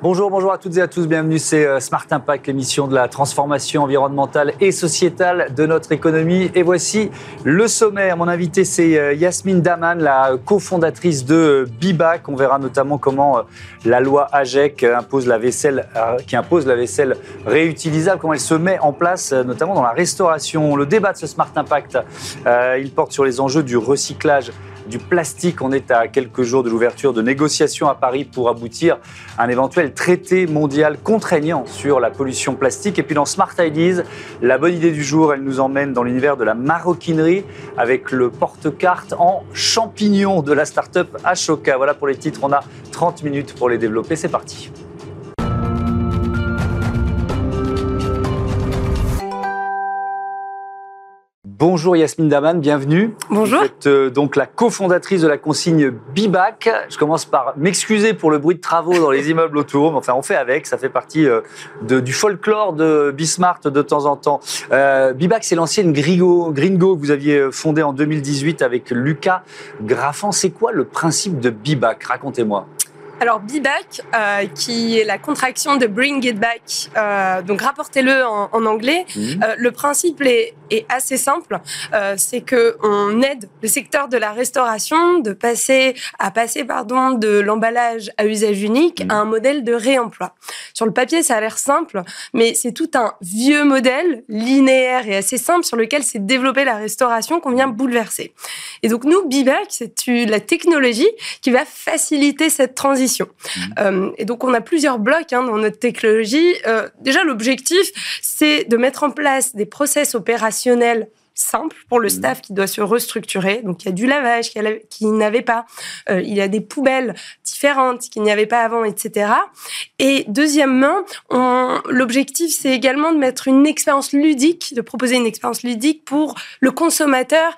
Bonjour, bonjour à toutes et à tous. Bienvenue, c'est euh, Smart Impact, l'émission de la transformation environnementale et sociétale de notre économie. Et voici le sommaire. Mon invité, c'est euh, Yasmine Daman, la cofondatrice de Bibac. On verra notamment comment euh, la loi AGEC impose la vaisselle, qui impose la vaisselle réutilisable, comment elle se met en place, notamment dans la restauration. Le débat de ce Smart Impact, il porte sur les enjeux du recyclage du plastique. On est à quelques jours de l'ouverture de négociations à Paris pour aboutir à un éventuel traité mondial contraignant sur la pollution plastique. Et puis dans Smart Ideas, la bonne idée du jour, elle nous emmène dans l'univers de la maroquinerie avec le porte-carte en champignons de la start-up Ashoka. Voilà pour les titres, on a 30 minutes pour les développer. C'est parti. Bonjour Yasmine Daman, bienvenue. Bonjour. Vous êtes euh, donc la cofondatrice de la consigne Bibac. Je commence par m'excuser pour le bruit de travaux dans les immeubles autour, mais enfin on fait avec, ça fait partie euh, du folklore de Bismart de temps en temps. Euh, Bibac, c'est l'ancienne Gringo, Gringo que vous aviez fondée en 2018 avec Lucas Graffan. C'est quoi le principe de Bibac? Racontez-moi. Alors, Be-Back, euh, qui est la contraction de Bring It Back, euh, donc rapportez-le en, en, anglais. Mhm. Euh, le principe est, est assez simple, euh, c'est que on aide le secteur de la restauration de passer à passer pardon de l'emballage à usage unique mhm. à un modèle de réemploi. Sur le papier, ça a l'air simple, mais c'est tout un vieux modèle linéaire et assez simple sur lequel s'est développée la restauration qu'on vient bouleverser. Et donc nous, Be-Back, c'est la technologie qui va faciliter cette transition Mhm. Euh, et donc, on a plusieurs blocs hein, dans notre technologie. Euh, déjà, l'objectif, c'est de mettre en place des process opérationnels simple pour le mmh. staff qui doit se restructurer. Donc il y a du lavage qui n'avait pas, euh, il y a des poubelles différentes qu'il n'y avait pas avant, etc. Et deuxièmement, l'objectif c'est également de mettre une expérience ludique, de proposer une expérience ludique pour le consommateur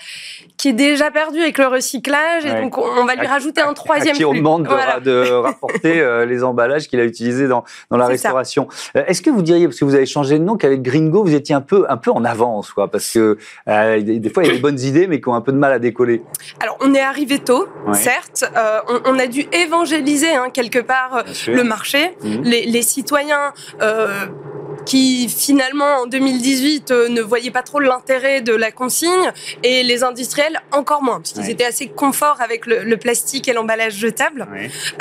qui est déjà perdu avec le recyclage. Et donc on va lui rajouter un troisième. À qui on demande de, rapporter euh, les emballages qu'il a utilisés dans, dans la restauration. Euh, est-ce que vous diriez, parce que vous avez changé de nom, qu'avec Gringo vous étiez un peu un peu en avance, quoi, parce que euh, des fois, il y a des bonnes idées, mais qui ont un peu de mal à décoller. Alors, on est arrivé tôt, certes. Euh, on, a dû évangéliser hein, quelque part euh, le marché. Mhm. Les, les, citoyens qui finalement en 2018 euh, ne voyaient pas trop l'intérêt de la consigne et les industriels encore moins parce qu'ils étaient assez confort avec le, plastique et l'emballage jetable.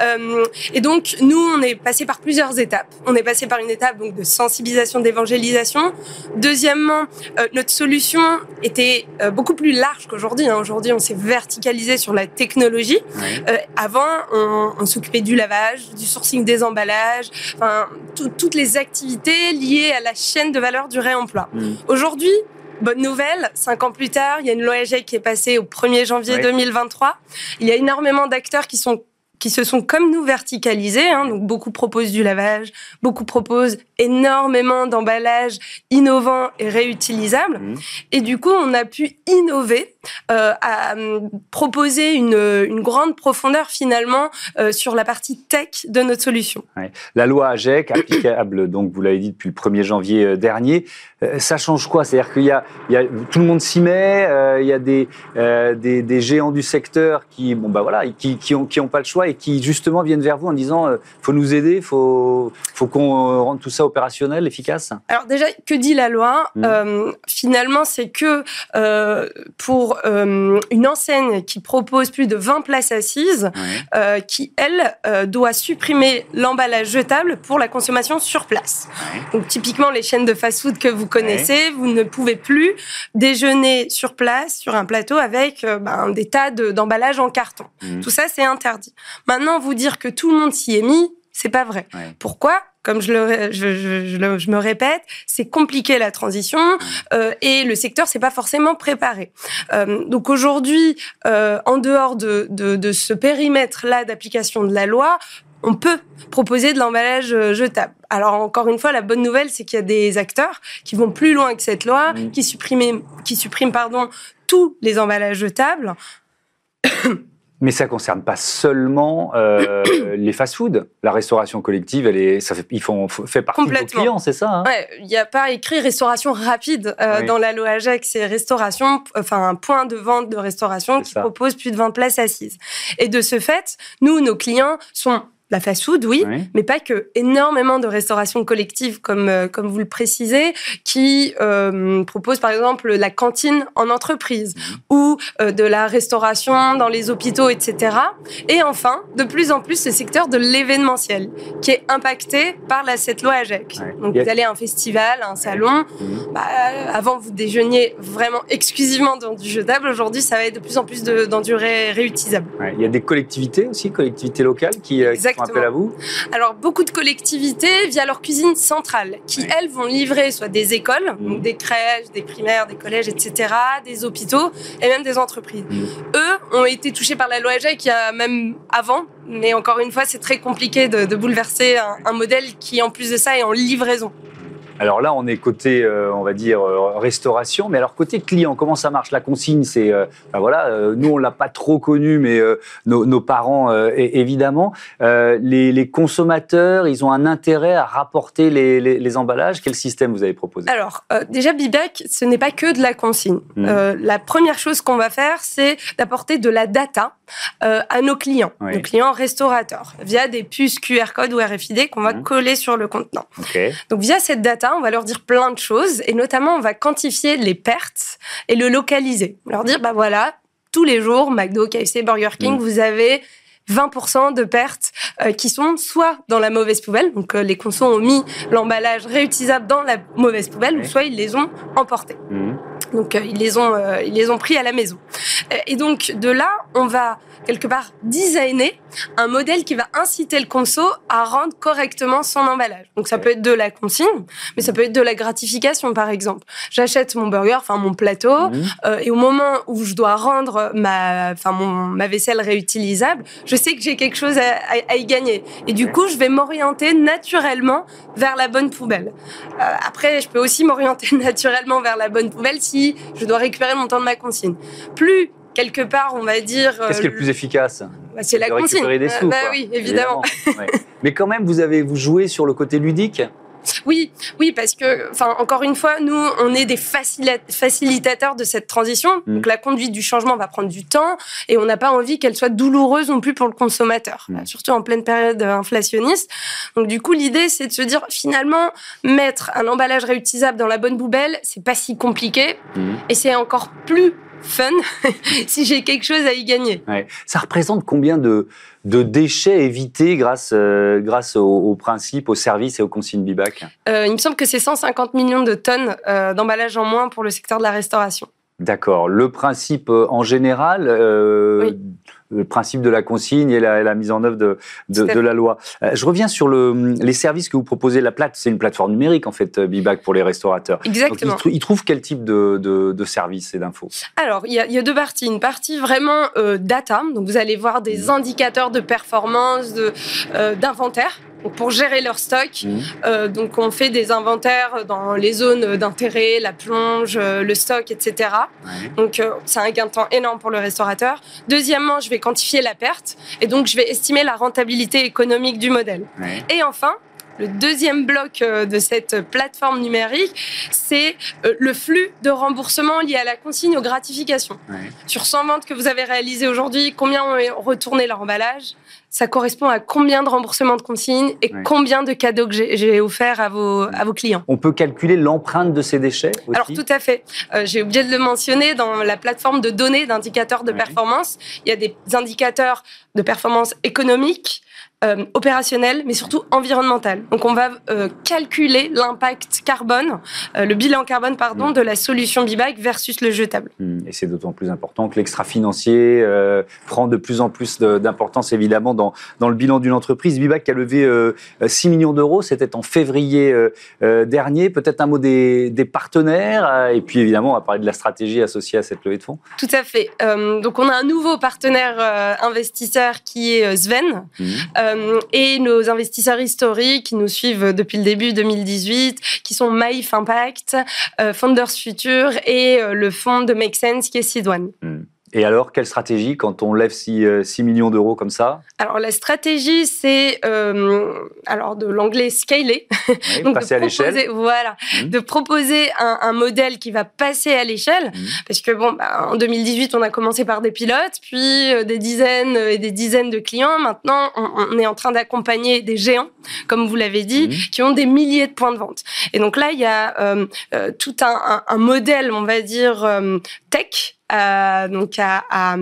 Euh, et donc nous on est passé par plusieurs étapes. On est passé par une étape donc de sensibilisation, d'évangélisation. Deuxièmement, euh, notre solution était euh, beaucoup plus large qu'aujourd'hui. Hein. Aujourd'hui on s'est verticalisé sur la technologie. avant on, on s'occupait du lavage, du sourcing des emballages, enfin toutes les activités liées à la chaîne de valeur du réemploi. Mm. Aujourd'hui, Bonne nouvelle, cinq ans plus tard, il y a une loi EG qui est passée au 1er janvier 2023. Il y a énormément d'acteurs qui sont qui se sont comme nous verticalisés. Hein, donc beaucoup proposent du lavage, beaucoup proposent énormément d'emballages innovants et réutilisables. Mmh. Et du coup, on a pu innover, euh, à euh, proposer une, une, grande profondeur finalement euh, sur la partie tech de notre solution. Ouais. La loi AGEC, applicable, donc vous l'avez dit depuis le 1er janvier euh, dernier, euh, ça change quoi? C'est-à-dire qu'il y, y a, tout le monde s'y met, il y a des, des, des, géants du secteur qui, bon bah voilà, qui, qui ont, qui ont pas le choix et qui justement viennent vers vous en disant euh, faut nous aider, faut faut qu'on euh, rende tout ça opérationnel, efficace. Alors déjà, que dit la loi? Mmh. euh, Finalement, c'est que euh, pour euh, une enseigne qui propose plus de 20 places assises, ouais. qui elle doit supprimer l'emballage jetable pour la consommation sur place. Donc typiquement les chaînes de fast-food que vous connaissez, vous ne pouvez plus déjeuner sur place sur un plateau avec ben, des tas d'emballages en carton. Mmh. Tout ça, c'est interdit. Maintenant, vous dire que tout le monde s'y est mis, c'est pas vrai. Pourquoi? Comme je, le, je, je, je, me répète, c'est compliqué la transition euh, et le secteur s'est pas forcément préparé. Euh, donc aujourd'hui, euh, en dehors de, de, de ce périmètre-là d'application de la loi, on peut proposer de l'emballage euh, jetable. Alors encore une fois, la bonne nouvelle, c'est qu'il y a des acteurs qui vont plus loin que cette loi, mmh. qui suppriment, qui suppriment pardon tous les emballages jetables. Mais ça concerne pas seulement euh, les fast-foods. La restauration collective, elle est, ça fait, ils font, fait partie de vos clients, c'est ça hein? Ouais, il n'y a pas écrit restauration rapide euh, oui. dans la loi AGEC, c'est restauration, enfin un point de vente de restauration qui ça. propose plus de 20 places assises. Et de ce fait, nous, nos clients sont la fast-food, oui, mais pas que. Énormément de restauration collective, comme, euh, comme vous le précisez, qui euh, proposent par exemple la cantine en entreprise mhm. ou euh, de la restauration dans les hôpitaux, etc. Et enfin, de plus en plus, le secteur de l'événementiel, qui est impacté par la, cette loi AGEC. Donc, vous allez à un festival, un salon, mhm. bah, avant, vous déjeuniez vraiment exclusivement dans du jetable. Aujourd'hui, ça va être de plus en plus d'endurée réutilisable. Il y a des collectivités aussi, collectivités locales, qui, qui à vous Alors, beaucoup de collectivités via leur cuisine centrale, qui, elles, vont livrer soit des écoles, mmh. donc des crèches, des primaires, des collèges, etc., des hôpitaux et même des entreprises. Mmh. Eux ont été touchés par la loi qui a même avant, mais encore une fois, c'est très compliqué de, bouleverser un modèle qui, en plus de ça, est en livraison. Alors là, on est côté, euh, on va dire, euh, restauration, mais alors côté client, comment ça marche? La consigne, c'est, euh, ben voilà, nous on l'a pas trop connu, mais nos, parents, évidemment. Les, consommateurs, ils ont un intérêt à rapporter les, emballages. Quel système vous avez proposé? Alors déjà, Bibac, ce n'est pas que de la consigne. Mmh. la première chose qu'on va faire, c'est d'apporter de la data à nos clients, nos clients restaurateurs, via des puces QR code ou RFID qu'on va mmh. coller sur le contenant. Donc via cette data on va leur dire plein de choses et notamment on va quantifier les pertes et le localiser. Leur dire bah voilà, tous les jours McDo, KFC, Burger King, mm. vous avez 20% de pertes euh, qui sont soit dans la mauvaise poubelle, donc euh, les consos ont mis l'emballage réutilisable dans la mauvaise poubelle, ou soit ils les ont emportés. Mm. Donc euh, ils les ont ils les ont pris à la maison. Et donc de là, on va quelque part designer un modèle qui va inciter le conso à rendre correctement son emballage. Donc ça peut être de la consigne, mais ça peut être de la gratification par exemple. J'achète mon burger, enfin mon plateau, mmh. euh, et au moment où je dois rendre ma, enfin mon, ma vaisselle réutilisable, je sais que j'ai quelque chose à, y gagner. Et du coup, je vais m'orienter naturellement vers la bonne poubelle. Euh, après, je peux aussi m'orienter naturellement vers la bonne poubelle si je dois récupérer mon temps de ma consigne. Plus quelque part, on va dire. Qu'est-ce qui est le euh, plus efficace bah, C'est la consigne. Des euh, sous, bah, oui, évidemment. Mais quand même, vous avez vous joué sur le côté ludique. Oui, oui, parce que, enfin, encore une fois, nous, on est des facilitateurs de cette transition. Mm. Donc, la conduite du changement va prendre du temps et on n'a pas envie qu'elle soit douloureuse non plus pour le consommateur, mm. surtout en pleine période inflationniste. Donc, du coup, l'idée, c'est de se dire, finalement, mettre un emballage réutilisable dans la bonne poubelle, c'est pas si compliqué mm. et c'est encore plus fun si j'ai quelque chose à y gagner. Ça représente combien de, de déchets évités grâce, euh, grâce au, principe, au service et aux consignes BIBAC? Euh, Il me semble que c'est 150 millions de tonnes euh, d'emballage en moins pour le secteur de la restauration. D'accord. Le principe en général, le principe de la consigne et la, mise en œuvre de, de, la loi. Euh, je reviens sur le, les services que vous proposez. La plate, c'est une plateforme numérique en fait, euh, Bibac pour les restaurateurs. Exactement. Donc, ils, trouvent quel type de, de, services et d'infos? Alors, il y, a, il y, a, deux parties. Une partie vraiment euh, data, donc vous allez voir des mmh. indicateurs de performance, d'inventaire pour gérer leur stock. Mmh. Euh, donc on fait des inventaires dans les zones d'intérêt, la plonge, euh, le stock, etc. Donc euh, c'est un gain de temps énorme pour le restaurateur. Deuxièmement, je vais quantifier la perte et donc je vais estimer la rentabilité économique du modèle. Et enfin, le deuxième bloc de cette plateforme numérique, c'est le flux de remboursement lié à la consigne aux gratifications. Sur 100 ventes que vous avez réalisées aujourd'hui, combien ont retourné leur emballage? Ça correspond à combien de remboursements de consigne et combien de cadeaux que j'ai offerts à vos, à vos clients. On peut calculer l'empreinte de ces déchets aussi Alors tout à fait. Euh, j'ai oublié de le mentionner, dans la plateforme de données d'indicateurs de performance, il y a des indicateurs de performance économique, euh, opérationnel, mais surtout environnemental. Donc on va euh, calculer l'impact carbone, euh, le bilan carbone pardon, mm. de la solution Bibac versus le jetable. Mm. Et c'est d'autant plus important que l'extra-financier prend de plus en plus d'importance évidemment dans, dans le bilan d'une entreprise. Bibac a levé 6 millions d'euros, c'était en février dernier. Peut-être un mot des, des partenaires et puis évidemment on va parler de la stratégie associée à cette levée de fonds. Tout à fait. donc on a un nouveau partenaire investisseur qui est Sven. Mm. Euh, et nos investisseurs historiques qui nous suivent depuis le début 2018, qui sont Maïf Impact, euh, Founders Future et euh, le fonds de Make Sense qui est. Hmm. Et alors, quelle stratégie quand on lève 6, euh, millions d'euros comme ça? Alors, la stratégie, c'est euh, alors de l'anglais scaler. Donc, passer à l'échelle. Voilà, mmh. de proposer un, modèle qui va passer à l'échelle. Mmh. Parce que, bon, bah, en 2018, on a commencé par des pilotes, puis euh, des dizaines et des dizaines de clients. Maintenant, on, est en train d'accompagner des géants, comme vous l'avez dit, mmh. qui ont des milliers de points de vente. Et donc là, il y a tout un, un, modèle, on va dire, tech euh, donc à, à,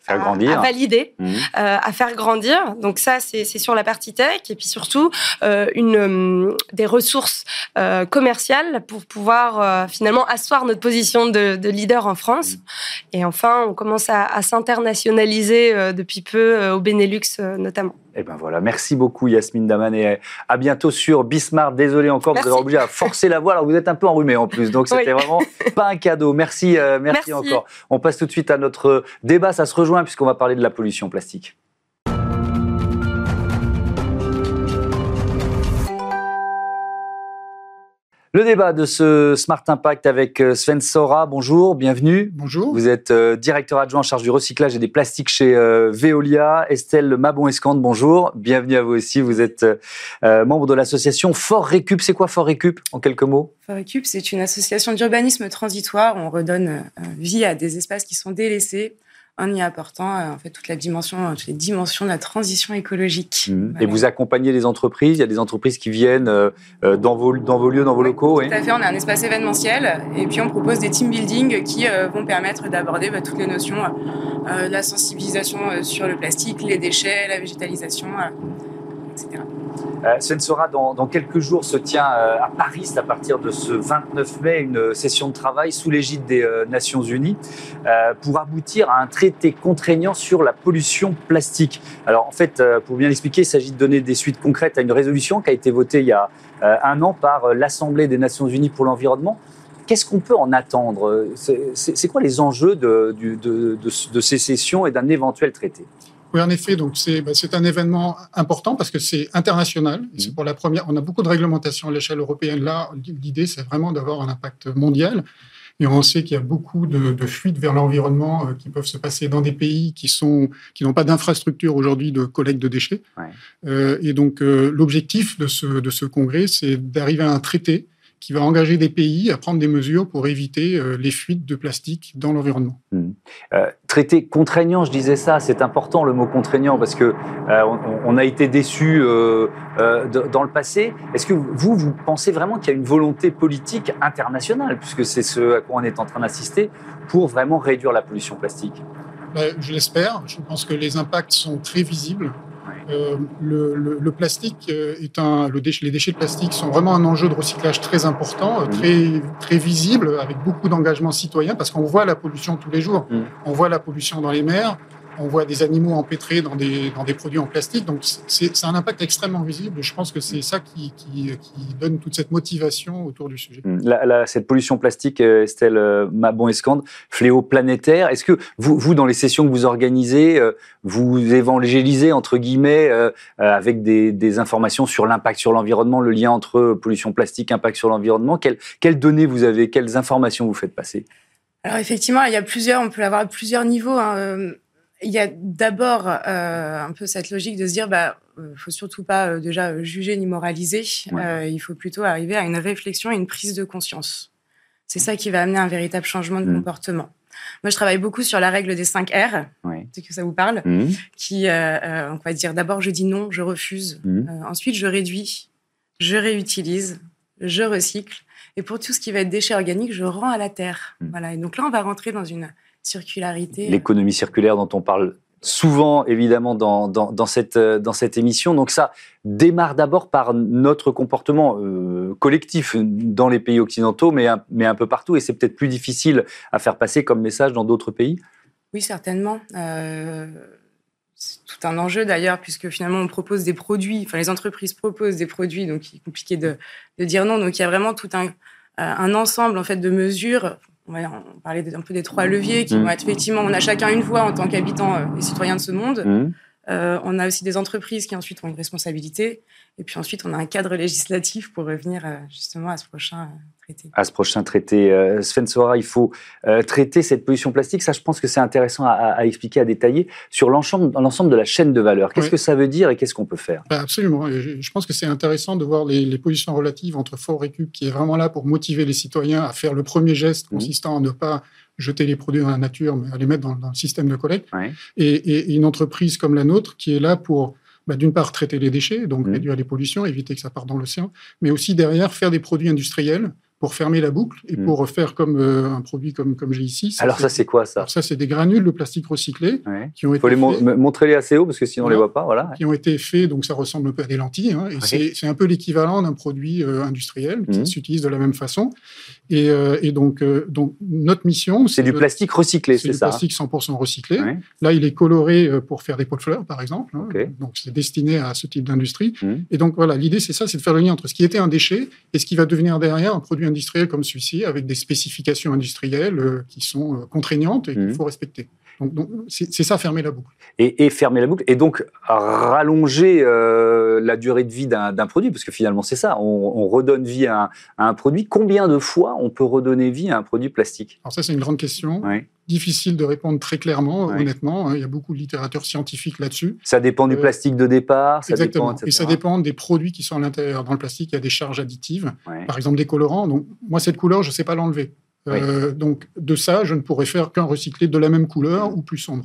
faire grandir. à valider, mmh. euh, à faire grandir. Donc ça, c'est sur la partie tech et puis surtout euh, une, euh, des ressources euh, commerciales pour pouvoir euh, finalement asseoir notre position de, de leader en France. Mmh. Et enfin, on commence à, à s'internationaliser depuis peu au Benelux notamment. Eh ben voilà, merci beaucoup Yasmine Daman et à bientôt sur Bismarck. Désolé encore, vous avez obligé à forcer la voix. Alors vous êtes un peu enrhumé en plus, donc c'était vraiment pas un cadeau. Merci, euh, merci, encore. On passe tout de suite à notre débat. Ça se rejoint puisqu'on va parler de la pollution plastique. Le débat de ce Smart Impact avec euh, Sven Sora. Bonjour, bienvenue. Bonjour. Vous êtes euh, directeur adjoint en charge du recyclage et des plastiques chez euh, Veolia. Estelle Mabon-Escande, bonjour. Bienvenue à vous aussi. Vous êtes membre de l'association Fort Récup. C'est quoi Fort Récup en quelques mots? Fort Récup, c'est une association d'urbanisme transitoire. On redonne vie à des espaces qui sont délaissés en y apportant euh, en fait toute la dimension, toutes les dimensions de la transition écologique. Mmh. Et vous accompagnez les entreprises. Il y a des entreprises qui viennent euh, euh, dans, vos, dans vos lieux, dans vos locaux. Tout à fait. On a un espace événementiel et puis on propose des team building qui vont permettre d'aborder bah, toutes les notions la sensibilisation sur le plastique, les déchets, la végétalisation, Euh, ce ne sera dans, quelques jours, se tient euh, à Paris, à partir de ce 29 mai, une session de travail sous l'égide des euh, Nations Unies pour aboutir à un traité contraignant sur la pollution plastique. Alors en fait, pour bien l'expliquer, il s'agit de donner des suites concrètes à une résolution qui a été votée il y a un an par l'Assemblée des Nations Unies pour l'environnement. Qu'est-ce qu'on peut en attendre? C'est quoi les enjeux de, de ces sessions et d'un éventuel traité? Oui, en effet, donc c'est bah, un événement important parce que c'est international. C'est mmh. pour la première. On a beaucoup de réglementations à l'échelle européenne. Là, l'idée, c'est vraiment d'avoir un impact mondial. Et on sait qu'il y a beaucoup de, de fuites vers l'environnement euh, qui peuvent se passer dans des pays qui sont qui n'ont pas d'infrastructure aujourd'hui de collecte de déchets. Ouais. Euh, et donc euh, l'objectif de ce de ce congrès, c'est d'arriver à un traité qui va engager des pays à prendre des mesures pour éviter les fuites de plastique dans l'environnement. Hmm. Euh, traité contraignant, je disais ça, c'est important le mot contraignant parce que euh, on, a été déçus dans le passé. Est-ce que vous, vous pensez vraiment qu'il y a une volonté politique internationale, puisque c'est ce à quoi on est en train d'assister, pour vraiment réduire la pollution plastique? Je l'espère. Je pense que les impacts sont très visibles. Euh, le, le, plastique euh, est un, le les déchets de plastique sont vraiment un enjeu de recyclage très important, euh, très très visible, avec beaucoup d'engagement citoyen, parce qu'on voit la pollution tous les jours. Mm. On voit la pollution dans les mers, on voit des animaux empêtrés dans des, dans des produits en plastique. Donc, c'est un impact extrêmement visible. Je pense que c'est ça qui, qui, qui, donne toute cette motivation autour du sujet. Hum, la, cette pollution plastique, euh, Estelle euh, Mabon-Escande, fléau planétaire. Est-ce que vous, vous, dans les sessions que vous organisez, euh, vous évangélisez, entre guillemets, avec des, des, informations sur l'impact sur l'environnement, le lien entre pollution plastique, impact sur l'environnement? Quelles, quelles données vous avez? Quelles informations vous faites passer? Alors effectivement, il y a plusieurs, on peut l'avoir à plusieurs niveaux. Hein il y a d'abord euh, un peu cette logique de se dire, bah, euh, faut surtout pas euh, déjà juger ni moraliser. Euh, il faut plutôt arriver à une réflexion et une prise de conscience. C'est ça qui va amener un véritable changement de mmh. comportement. Moi, je travaille beaucoup sur la règle des 5 R, c'est que ça vous parle, mmh. qui, on va dire, d'abord, je dis non, je refuse. Mmh. ensuite, je réduis, je réutilise, je recycle. Et pour tout ce qui va être déchets organiques, je rends à la terre. Voilà. Et donc là, on va rentrer dans une circularité. L'économie circulaire dont on parle souvent, évidemment, dans, dans, cette, dans cette émission. Donc ça démarre d'abord par notre comportement euh, collectif dans les pays occidentaux, mais un, mais un peu partout. Et c'est peut-être plus difficile à faire passer comme message dans d'autres pays. Oui, certainement. Euh, c'est tout un enjeu d'ailleurs, puisque finalement on propose des produits, enfin les entreprises proposent des produits, donc il est compliqué de, de dire non. Donc il y a vraiment tout un, un ensemble en fait de mesures on va parler un peu des trois leviers qui vont être effectivement, on a chacun une voix en tant qu'habitant euh, et citoyen de ce monde. Mmh. on a aussi des entreprises qui ensuite ont une responsabilité. Et puis ensuite, on a un cadre législatif pour revenir justement à ce prochain traité. À ce prochain traité. Sven Sora, il faut traiter cette pollution plastique. Ça, je pense que c'est intéressant à, expliquer, à détailler sur l'ensemble de la chaîne de valeur. Qu'est-ce que ça veut dire et qu'est-ce qu'on peut faire? Bah, Absolument. je pense que c'est intéressant de voir les, les positions relatives entre Fort Récup, qui est vraiment là pour motiver les citoyens à faire le premier geste mmh. consistant à ne pas jeter les produits dans la nature, mais à les mettre dans, le système de collecte. Et, une entreprise comme la nôtre qui est là pour, bah, d'une part, traiter les déchets, donc mmh. réduire les pollutions, éviter que ça parte dans l'océan, mais aussi derrière faire des produits industriels pour fermer la boucle et hmm. pour faire comme euh, un produit comme, comme j'ai ici. Alors ça, c'est quoi ça Ça, c'est des granules de plastique recyclés qui ont été faut les montrer les assez haut parce que sinon on les voit pas. Voilà. Qui ont été faits, donc ça ressemble un peu à des lentilles. Hein, et c'est un peu l'équivalent d'un produit euh, industriel qui hmm. s'utilise de la même façon. Et, euh, et donc, donc notre mission, c'est du plastique recyclé, c'est ça C'est du plastique 100% recyclé. Là, il est coloré pour faire des pots de fleurs, par exemple. Hein. Donc c'est destiné à ce type d'industrie. Hmm. Et donc voilà, l'idée c'est ça, c'est de faire le lien entre ce qui était un déchet et ce qui va devenir derrière un produit industriel comme celui-ci, avec des spécifications industrielles euh, qui sont euh, contraignantes et qu'il mmh. faut respecter. Donc, c'est ça, fermer la boucle. Et, fermer la boucle, et donc rallonger euh, la durée de vie d'un produit, parce que finalement c'est ça, on, redonne vie à un, produit. Combien de fois on peut redonner vie à un produit plastique? Alors ça c'est une grande question. Difficile de répondre très clairement, honnêtement. Hein. il y a beaucoup de littérature scientifique là-dessus. Ça dépend du plastique de départ. Ça exactement. et ça dépend des produits qui sont à l'intérieur. Dans le plastique, il y a des charges additives, par exemple des colorants. Donc moi cette couleur, je ne sais pas l'enlever. Euh, donc de ça, je ne pourrais faire qu'un recyclé de la même couleur ou plus sombre.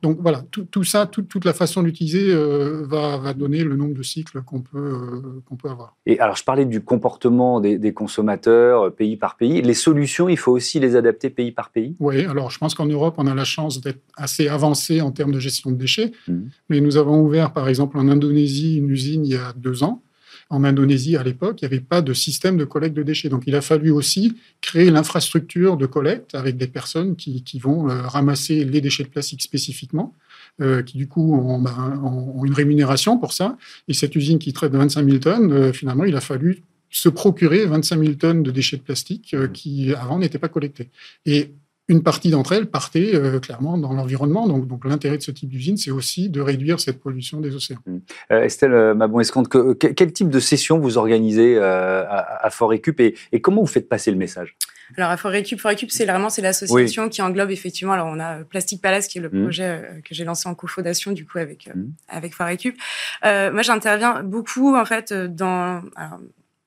Donc voilà, tout, ça, toute la façon d'utiliser euh, va, donner le nombre de cycles qu'on peut, euh, qu'on peut avoir. Et alors je parlais du comportement des, consommateurs pays par pays. Les solutions, il faut aussi les adapter pays par pays? Oui, alors je pense qu'en Europe, on a la chance d'être assez avancé en termes de gestion de déchets. Mmh. Mais nous avons ouvert par exemple en Indonésie une usine il y a deux ans en Indonésie, à l'époque, il n'y avait pas de système de collecte de déchets. Donc, il a fallu aussi créer l'infrastructure de collecte avec des personnes qui, vont euh, ramasser les déchets de plastique spécifiquement, euh, qui du coup ben, ont, une rémunération pour ça. Et cette usine qui traite de 25 000 tonnes, euh, finalement, il a fallu se procurer 25 000 tonnes de déchets de plastique qui, avant, n'étaient pas collectés. Et une partie d'entre elles partait euh, clairement dans l'environnement. Donc, donc l'intérêt de ce type d'usine, c'est aussi de réduire cette pollution des océans. Mmh. Euh, Estelle euh, Mabon-Escompte, que, quel type de session vous organisez à, à Fort Récup et, et, comment vous faites passer le message? Alors, à Fort Récup, Fort Récup, c'est vraiment c'est l'association qui englobe effectivement. Alors, on a Plastic Palace qui est le mmh. projet que j'ai lancé en cofondation du coup avec mmh. avec Fort Récup. moi, j'interviens beaucoup en fait dans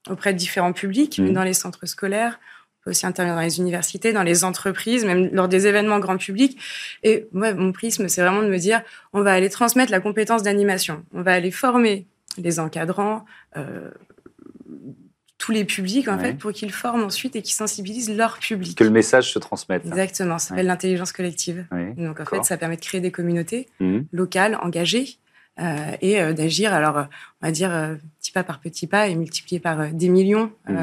auprès de différents publics, dans les centres scolaires, peut aussi intervenir dans les universités, dans les entreprises, même lors des événements grand public. Et moi, mon prisme, c'est vraiment de me dire, on va aller transmettre la compétence d'animation. On va aller former les encadrants, euh, tous les publics, en fait, pour qu'ils forment ensuite et qu'ils sensibilisent leur public. Que le message se transmette. Exactement, ça s'appelle l'intelligence collective. Donc, en fait, ça permet de créer des communautés mmh. locales, engagées, et euh, d'agir, alors, on va dire, euh, petit pas par petit pas et multiplié par des millions, mmh.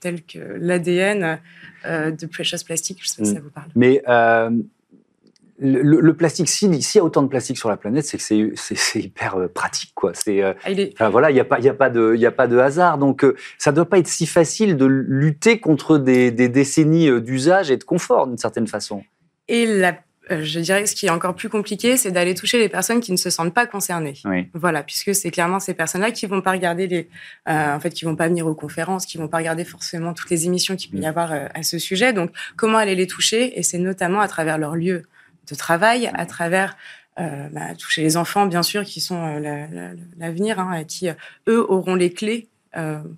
tels que l'ADN de Precious Plastic, je sais pas si mmh. ça vous parle. Mais le, plastique, s'il y a autant de plastique sur la planète, c'est que c'est hyper pratique, quoi. C'est ah, voilà, il n'y a pas, il a pas de, il a pas de hasard. Donc, ça doit pas être si facile de lutter contre des, des décennies d'usage et de confort, d'une certaine façon. Et la euh, je dirais que ce qui est encore plus compliqué, c'est d'aller toucher les personnes qui ne se sentent pas concernées. Voilà, puisque c'est clairement ces personnes-là qui vont pas regarder les, euh, en fait, qui vont pas venir aux conférences, qui vont pas regarder forcément toutes les émissions qu'il peut y mm. avoir euh, à ce sujet. Donc, comment aller les toucher? Et c'est notamment à travers leur lieu de travail, à travers bah, toucher les enfants, bien sûr, qui sont l'avenir, hein, qui eux auront les clés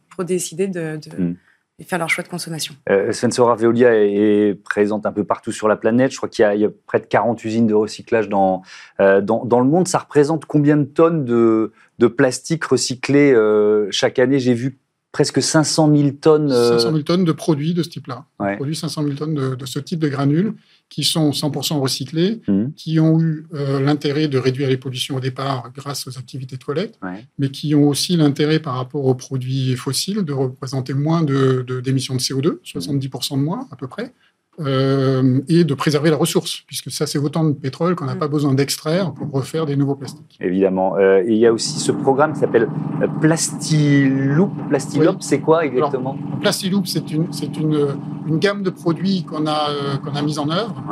pour décider de, mm faire leur choix de consommation. Euh, Sensora Veolia est, présente un peu partout sur la planète. Je crois qu'il y, a près de 40 usines de recyclage dans, euh, dans, dans, le monde. Ça représente combien de tonnes de, de plastique recyclé euh, chaque année? J'ai vu presque 500 000 tonnes. 500 000 tonnes de produits de ce type-là. Produits 500 000 tonnes de, de, ce type de granules qui sont 100% recyclés, mmh. qui ont eu euh, l'intérêt de réduire les pollutions au départ grâce aux activités de collecte, mais qui ont aussi l'intérêt par rapport aux produits fossiles de représenter moins d'émissions de, de, CO2, 70% de moins à peu près, euh, et de préserver la ressource, puisque ça, c'est autant de pétrole qu'on n'a pas besoin d'extraire pour refaire des nouveaux plastiques. Évidemment. Euh, il y a aussi ce programme qui s'appelle euh, Plastiloop. Plastiloop, c'est quoi exactement? Plastiloop, c'est une, une, une, gamme de produits qu'on a, qu'on a mise en œuvre.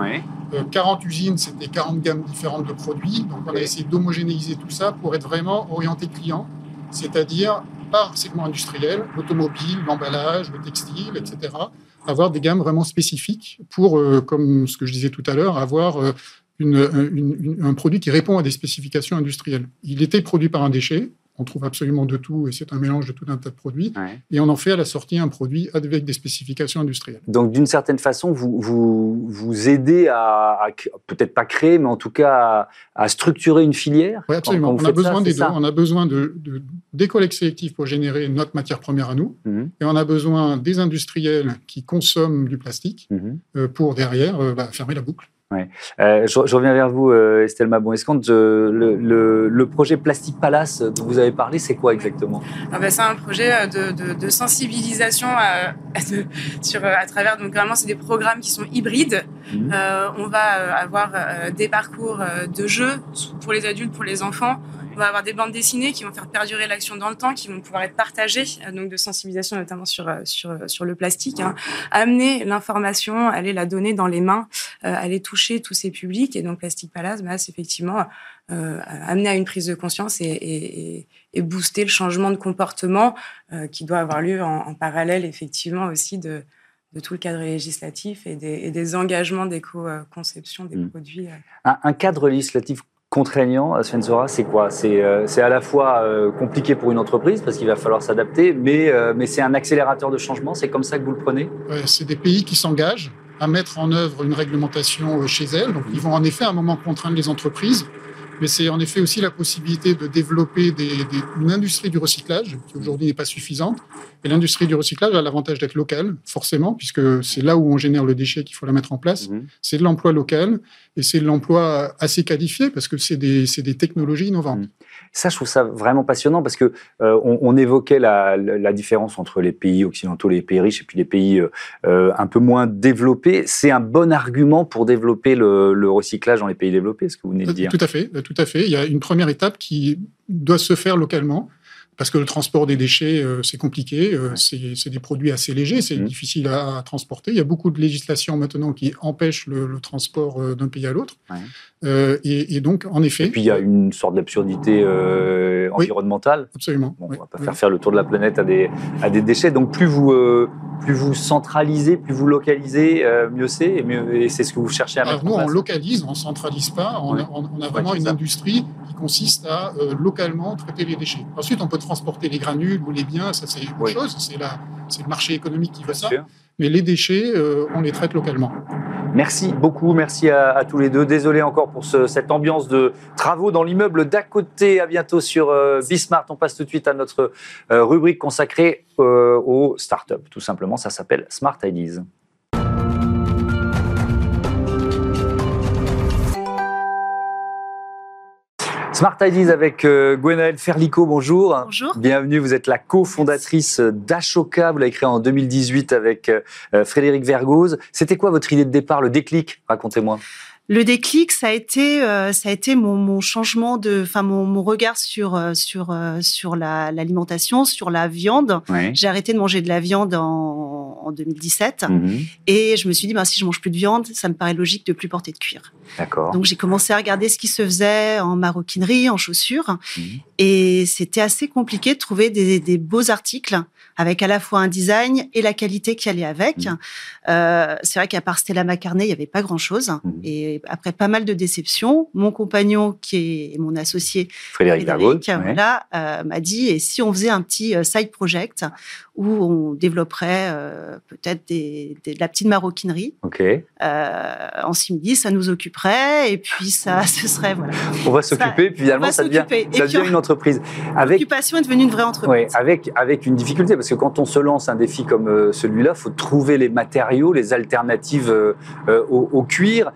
40 usines, c'était 40 gammes différentes de produits. Donc on a essayé d'homogénéiser tout ça pour être vraiment orienté client, c'est-à-dire par segment industriel, l'automobile, l'emballage, le textile, etc. Avoir des gammes vraiment spécifiques pour, comme ce que je disais tout à l'heure, avoir un produit qui répond à des spécifications industrielles. Il était produit par un déchet, on trouve absolument de tout et c'est un mélange de tout un tas de produits. Et on en fait à la sortie un produit avec des spécifications industrielles. Donc d'une certaine façon, vous vous, vous aidez à, peut-être pas créer, mais en tout cas à, structurer une filière? Oui, absolument. on, a besoin des deux. on a besoin de, des sélectives pour générer notre matière première à nous. Mhm. Et on a besoin des industriels qui consomment du plastique mhm. euh, pour derrière euh, bah, fermer la boucle. Ouais. Euh, je, reviens vers vous, euh, Estelle Mabon. Est-ce euh, le, le, projet Plastic Palace dont vous avez parlé, c'est quoi exactement? Ah ben, C'est un projet de, de, sensibilisation à, sur, à travers, donc vraiment, c'est des programmes qui sont hybrides. Mmh. on va avoir des parcours de jeux pour les adultes, pour les enfants, on va avoir des bandes dessinées qui vont faire perdurer l'action dans le temps, qui vont pouvoir être partagées, euh, donc de sensibilisation notamment sur euh, sur euh, sur le plastique. Hein. Amener l'information, aller la donner dans les mains, aller toucher tous ces publics. Et donc Plastic Palace, bah, c'est effectivement amener à une prise de conscience et, et, et, booster le changement de comportement qui doit avoir lieu en, parallèle effectivement aussi de de tout le cadre législatif et des, et des engagements d'éco-conception des mmh. produits. Un, un, cadre législatif contraignant, euh, Svensora, c'est quoi? Euh, C'est à la fois euh, compliqué pour une entreprise parce qu'il va falloir s'adapter, mais, mais c'est un accélérateur de changement. C'est comme ça que vous le prenez? C'est des pays qui s'engagent à mettre en œuvre une réglementation chez elles. Donc, ils vont en effet à un moment contraindre les entreprises mais c'est en effet aussi la possibilité de développer des, une industrie du recyclage qui aujourd'hui n'est pas suffisante. Et l'industrie du recyclage a l'avantage d'être locale, forcément, puisque c'est là où on génère le déchet qu'il faut la mettre en place. Mhm. C'est de l'emploi local et c'est de l'emploi assez qualifié parce que c'est des, des, technologies innovantes. Mhm. Ça, je trouve ça vraiment passionnant parce que euh, on, évoquait la, la, différence entre les pays occidentaux, les pays riches et puis les pays euh, euh, un peu moins développés. C'est un bon argument pour développer le, le recyclage dans les pays développés, ce que vous venez de dire. Tout à fait, tout à fait. Il y a une première étape qui doit se faire localement parce que le transport des déchets, euh, c'est compliqué, euh, c'est des produits assez légers, c'est mmh. difficile à, transporter. Il y a beaucoup de législations maintenant qui empêchent le, transport euh, d'un pays à l'autre. Et, donc, en effet... Et puis, il y a une sorte d'absurdité environnementale. absolument. on ne va pas faire faire le tour de la planète à des, à des déchets. Donc, plus vous, plus vous centralisez, plus vous localisez, mieux c'est. Et, et c'est ce que vous cherchez à mettre en place. Nous, on localise, on ne centralise pas. On, a, vraiment une industrie consiste à localement traiter les déchets. Ensuite, on peut transporter les granules ou les biens, ça c'est autre chose, c'est le marché économique qui veut ça. Mais les déchets, euh, on les traite localement. Merci beaucoup, merci à, tous les deux. Désolé encore pour cette ambiance de travaux dans l'immeuble d'à côté. À bientôt sur euh, Bismart. On passe tout de suite à notre euh, rubrique consacrée aux startups. Tout simplement, ça s'appelle Smart Ideas. Smart Ideas avec euh, Gwenaëlle Ferlico, bonjour. Bonjour. Bienvenue, vous êtes la cofondatrice d'Ashoka, vous l'avez créé en 2018 avec euh, euh, Frédéric Vergoz. C'était quoi votre idée de départ, le déclic? Racontez-moi. Le déclic, ça a été, euh, ça a été mon, mon, changement de, enfin mon, mon, regard sur euh, sur euh, sur l'alimentation, sur la viande. J'ai arrêté de manger de la viande en, en 2017 mhm. et je me suis dit, ben, si je mange plus de viande, ça me paraît logique de plus porter de cuir. D'accord. Donc j'ai commencé à regarder ce qui se faisait en maroquinerie, en chaussures, mhm. et c'était assez compliqué de trouver des, des beaux articles avec à la fois un design et la qualité qui allait avec. Euh, c'est vrai qu'à part Stella McCartney, il n'y avait pas grand-chose. Mmh. Et après pas mal de déceptions, mon compagnon, qui est mon associé, Frédéric, Frédéric euh, m'a dit, et si on faisait un petit euh, side project où on développerait euh, peut-être des, de la petite maroquinerie. Ok. Euh, en simili, ça nous occuperait et puis ça, ce serait voilà. On va s'occuper, puis finalement ça devient, ça devient une entreprise. L'occupation est devenue une vraie entreprise. Oui, avec avec une difficulté parce que quand on se lance un défi comme euh, celui-là, faut trouver les matériaux, les alternatives au, au, cuir.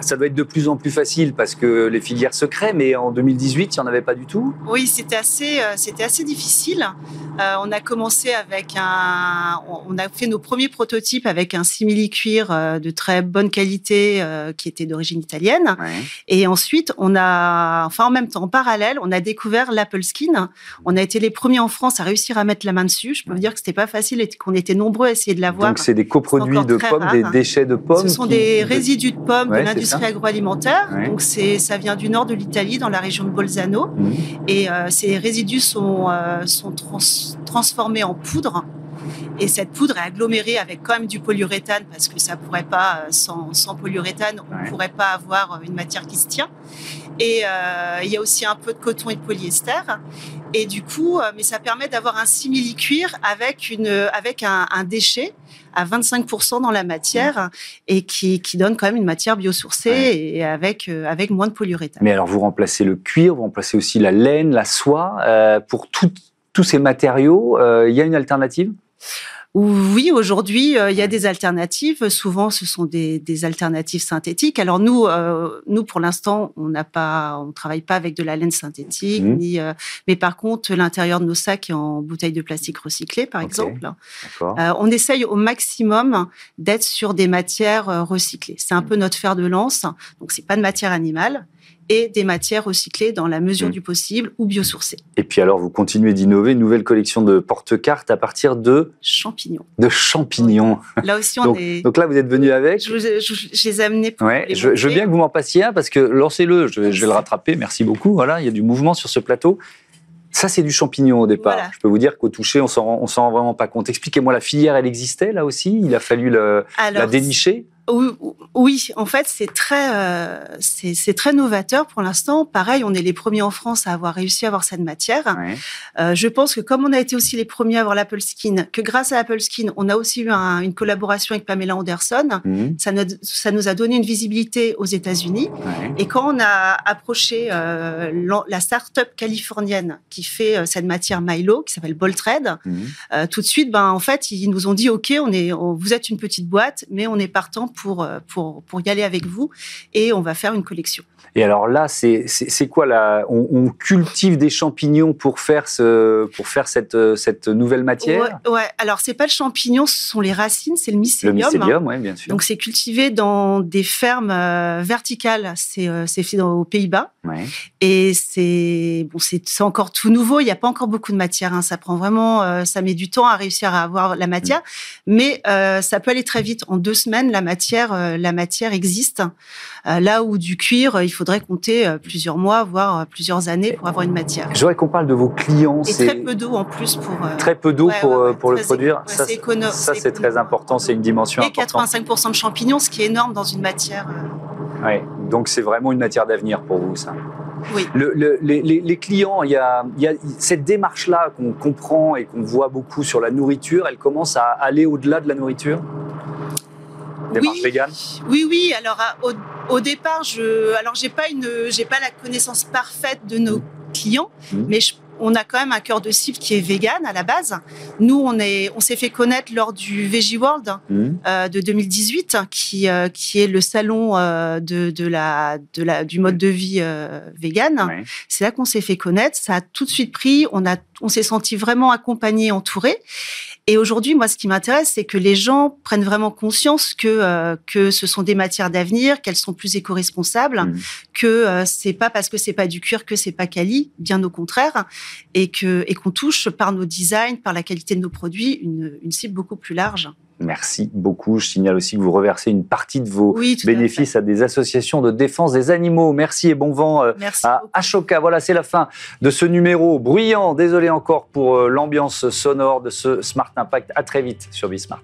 Ça doit être de plus en plus facile parce que les filières se créent, mais en 2018, il n'y en avait pas du tout. Oui, c'était assez c'était assez difficile. On a commencé avec un, on a fait nos premiers prototypes avec un simili-cuir euh, de très bonne qualité euh, qui était d'origine italienne. Et ensuite, on a, enfin en même temps, en parallèle, on a découvert l'Apple Skin. On a été les premiers en France à réussir à mettre la main dessus. Je peux vous dire que c'était pas facile et qu'on était nombreux à essayer de l'avoir. Donc c'est des coproduits de pommes, des déchets de pommes. Ce sont des résidus de pommes de l'industrie agroalimentaire. Donc c'est, ça vient du nord de l'Italie, dans la région de Bolzano. Mmh. Et ces résidus sont, sont transformés en poudre et cette poudre est agglomérée avec quand même du polyuréthane parce que ça pourrait pas, euh, sans, sans polyuréthane, on ne pourrait pas avoir euh, une matière qui se tient. Et euh, il y a aussi un peu de coton et de polyester. Et du coup, mais ça permet d'avoir un simili-cuir avec, une, avec un, déchet à 25% dans la matière et qui, qui, donne quand même une matière biosourcée et avec, avec moins de polyuréthane. Mais alors, vous remplacez le cuir, vous remplacez aussi la laine, la soie. pour tous ces matériaux, il y a une alternative? Oui, aujourd'hui, euh, il y a des alternatives. Souvent, ce sont des, alternatives synthétiques. Alors nous, euh, nous pour l'instant, on n'a pas, on travaille pas avec de la laine synthétique, mmh. ni, euh, mais par contre, l'intérieur de nos sacs est en bouteilles de plastique recyclées, par exemple. on essaye au maximum d'être sur des matières recyclées. C'est un mmh. peu notre fer de lance. Donc, c'est pas de matière animale et des matières recyclées dans la mesure mmh. du possible ou biosourcées. Et puis alors, vous continuez d'innover, une nouvelle collection de porte-cartes à partir de champignons. De champignons. Là aussi, on donc, est. Donc là, vous êtes venu avec. Je, les ai amenés pour. Ouais, je, veux bien que vous m'en passiez un parce que lancez-le, je, vais le rattraper. Merci beaucoup. Voilà, il y a du mouvement sur ce plateau. Ça, c'est du champignon au départ. Je peux vous dire qu'au toucher, on s'en s'en rend vraiment pas compte. Expliquez-moi, la filière, elle existait là aussi? Il a fallu la dénicher? Oui, en fait, c'est très, euh, c'est très novateur pour l'instant. Pareil, on est les premiers en France à avoir réussi à avoir cette matière. Euh, je pense que comme on a été aussi les premiers à avoir l'Apple Skin, que grâce à Apple Skin, on a aussi eu une collaboration avec Pamela Anderson. Mhm. Ça, nous, ça nous a donné une visibilité aux États-Unis. Et quand on a approché euh, la start-up californienne qui fait euh, cette matière Milo, qui s'appelle Boltred, mhm. tout de suite, ben en fait, ils nous ont dit OK, on est, vous êtes une petite boîte, mais on est partant pour, euh, pour, pour y aller avec vous et on va faire une collection. Et alors là, c'est quoi là on, cultive des champignons pour faire, ce, pour faire cette, cette nouvelle matière? Ouais, ouais, alors c'est pas le champignon, ce sont les racines, c'est le mycélium. Le mycélium, oui, bien sûr. Donc c'est cultivé dans des fermes euh, verticales, c'est euh, fait dans, aux Pays-Bas. Ouais. Et c'est bon, encore tout nouveau, il n'y a pas encore beaucoup de matière, hein. ça prend vraiment, ça met du temps à réussir à avoir la matière, mm. mais ça peut aller très vite. En deux semaines, la matière euh, la matière existe. Euh, là où du cuir, il faudrait compter euh, plusieurs mois, voire plusieurs années pour avoir une matière. J'aurais qu'on parle de vos clients. Et très peu d'eau en plus pour. Très peu d'eau pour, pour le produire. ça, c'est très important. C'est une dimension Et 85% de champignons, ce qui est énorme dans une matière. Ouais. Donc c'est vraiment une matière d'avenir pour vous, ça. Oui. les, clients, il y a, cette démarche-là qu'on comprend et qu'on voit beaucoup sur la nourriture, elle commence à aller au-delà de la nourriture? Oui, Oui, oui. Alors au, départ, je, alors j'ai pas une, j'ai pas la connaissance parfaite de nos mmh. clients, mmh. mais on a quand même un cœur de cible qui est vegan à la base. Nous, on est, on s'est fait connaître lors du Veggie World mmh. euh, de 2018, qui euh, qui est le salon euh, de, de, la de la du mode de vie vegan. C'est là qu'on s'est fait connaître. Ça a tout de suite pris. On a, on s'est senti vraiment accompagné, entouré. Et aujourd'hui, moi, ce qui m'intéresse, c'est que les gens prennent vraiment conscience que euh, que ce sont des matières d'avenir, qu'elles sont plus éco-responsables, mmh. que euh, c'est pas parce que c'est pas du cuir que c'est pas quali, bien au contraire, et que et qu'on touche par nos designs, par la qualité de nos produits, une, une cible beaucoup plus large. Merci beaucoup. Je signale aussi que vous reversez une partie de vos bénéfices à, des associations de défense des animaux. Merci et bon vent euh, à Ashoka. Voilà, c'est la fin de ce numéro bruyant. Désolé encore pour euh, l'ambiance sonore de ce Smart Impact. À très vite sur Bismart.